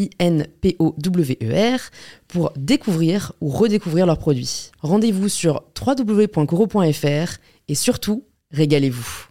I-N-P-O-W-E-R, pour découvrir ou redécouvrir leurs produits. Rendez-vous sur www.coro.fr et surtout, régalez-vous.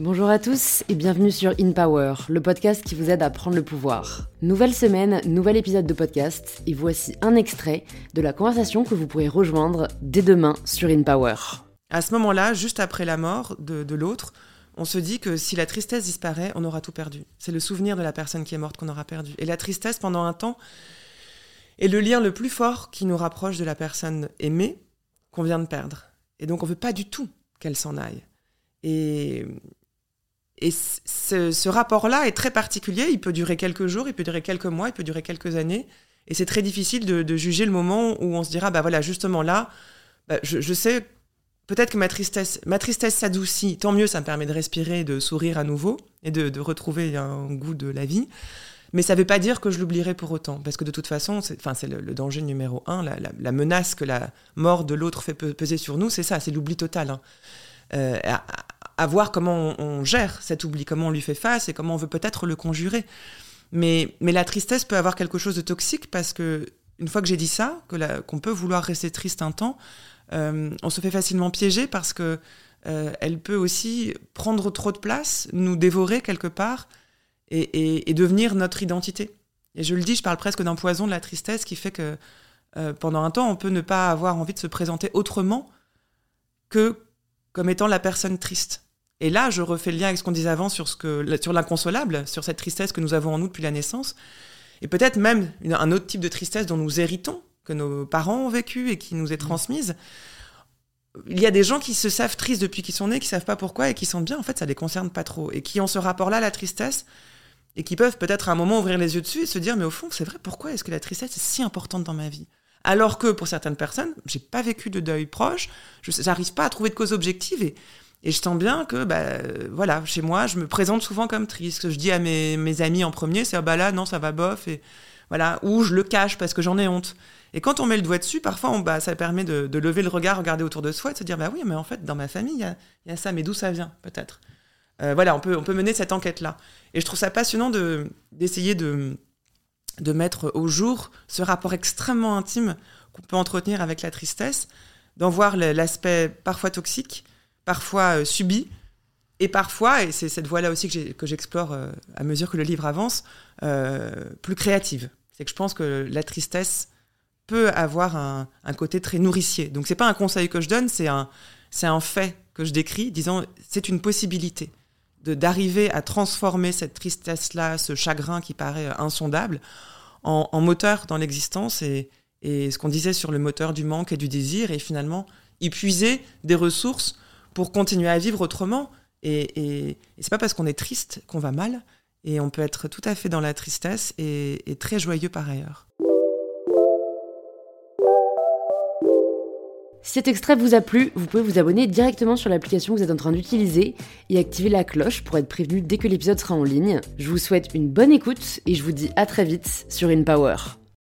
Bonjour à tous et bienvenue sur In Power, le podcast qui vous aide à prendre le pouvoir. Nouvelle semaine, nouvel épisode de podcast et voici un extrait de la conversation que vous pourrez rejoindre dès demain sur In Power. À ce moment-là, juste après la mort de, de l'autre, on se dit que si la tristesse disparaît, on aura tout perdu. C'est le souvenir de la personne qui est morte qu'on aura perdu. Et la tristesse, pendant un temps, est le lien le plus fort qui nous rapproche de la personne aimée qu'on vient de perdre. Et donc, on veut pas du tout qu'elle s'en aille. Et, et ce, rapport-là est très particulier. Il peut durer quelques jours, il peut durer quelques mois, il peut durer quelques années. Et c'est très difficile de, juger le moment où on se dira, bah voilà, justement là, bah, je sais peut-être que ma tristesse, ma tristesse s'adoucit. Tant mieux, ça me permet de respirer, de sourire à nouveau et de, retrouver un goût de la vie. Mais ça ne veut pas dire que je l'oublierai pour autant, parce que de toute façon, c'est, le, danger numéro un, la, menace que la mort de l'autre fait peser sur nous, c'est ça, c'est l'oubli total. Hein. Euh, à, voir comment on, gère cet oubli, comment on lui fait face et comment on veut peut-être le conjurer. Mais, la tristesse peut avoir quelque chose de toxique parce que une fois que j'ai dit ça, qu'on peut vouloir rester triste un temps, on se fait facilement piéger parce que euh, elle peut aussi prendre trop de place, nous dévorer quelque part et, devenir notre identité. Et je le dis, je parle presque d'un poison de la tristesse qui fait que euh, pendant un temps, on peut ne pas avoir envie de se présenter autrement que comme étant la personne triste. Et là, je refais le lien avec ce qu'on disait avant sur, ce que, sur l'inconsolable, sur cette tristesse que nous avons en nous depuis la naissance, et peut-être même un autre type de tristesse dont nous héritons, que nos parents ont vécu et qui nous est mmh. transmise. Il y a des gens qui se savent tristes depuis qu'ils sont nés, qui savent pas pourquoi et qui sentent bien, en fait, ça les concerne pas trop. Et qui ont ce rapport-là à la tristesse et qui peuvent peut-être à un moment ouvrir les yeux dessus et se dire, mais au fond, c'est vrai, pourquoi est-ce que la tristesse est si importante dans ma vie? Alors que pour certaines personnes, j'ai pas vécu de deuil proche, je n'arrive pas à trouver de cause objective et, et je sens bien que, bah, voilà, chez moi, je me présente souvent comme triste. Ce que je dis à mes, mes amis en premier, c'est, ah bah là, non, ça va bof, et voilà, ou je le cache parce que j'en ai honte. Et quand on met le doigt dessus, parfois, on, bah, ça permet de, lever le regard, regarder autour de soi et de se dire, bah oui, mais en fait, dans ma famille, il y a, ça, mais d'où ça vient, peut-être? Euh, Voilà, on peut, on peut mener cette enquête-là. Et je trouve ça passionnant d'essayer de, de, mettre au jour ce rapport extrêmement intime qu'on peut entretenir avec la tristesse, d'en voir l'aspect parfois toxique, parfois euh, subi, et parfois, et c'est cette voie-là aussi que j'explore euh, à mesure que le livre avance, plus créative. C'est que je pense que la tristesse peut avoir un, côté très nourricier. Donc c'est pas un conseil que je donne, c'est un, c'est un fait que je décris, disant c'est une possibilité de d'arriver à transformer cette tristesse-là, ce chagrin qui paraît insondable, en, moteur dans l'existence et, et ce qu'on disait sur le moteur du manque et du désir, et finalement y puiser des ressources pour continuer à vivre autrement. Et, et, et c'est pas parce qu'on est triste qu'on va mal, et on peut être tout à fait dans la tristesse et, très joyeux par ailleurs. Si cet extrait vous a plu, vous pouvez vous abonner directement sur l'application que vous êtes en train d'utiliser et activer la cloche pour être prévenu dès que l'épisode sera en ligne. Je vous souhaite une bonne écoute et je vous dis à très vite sur InPower.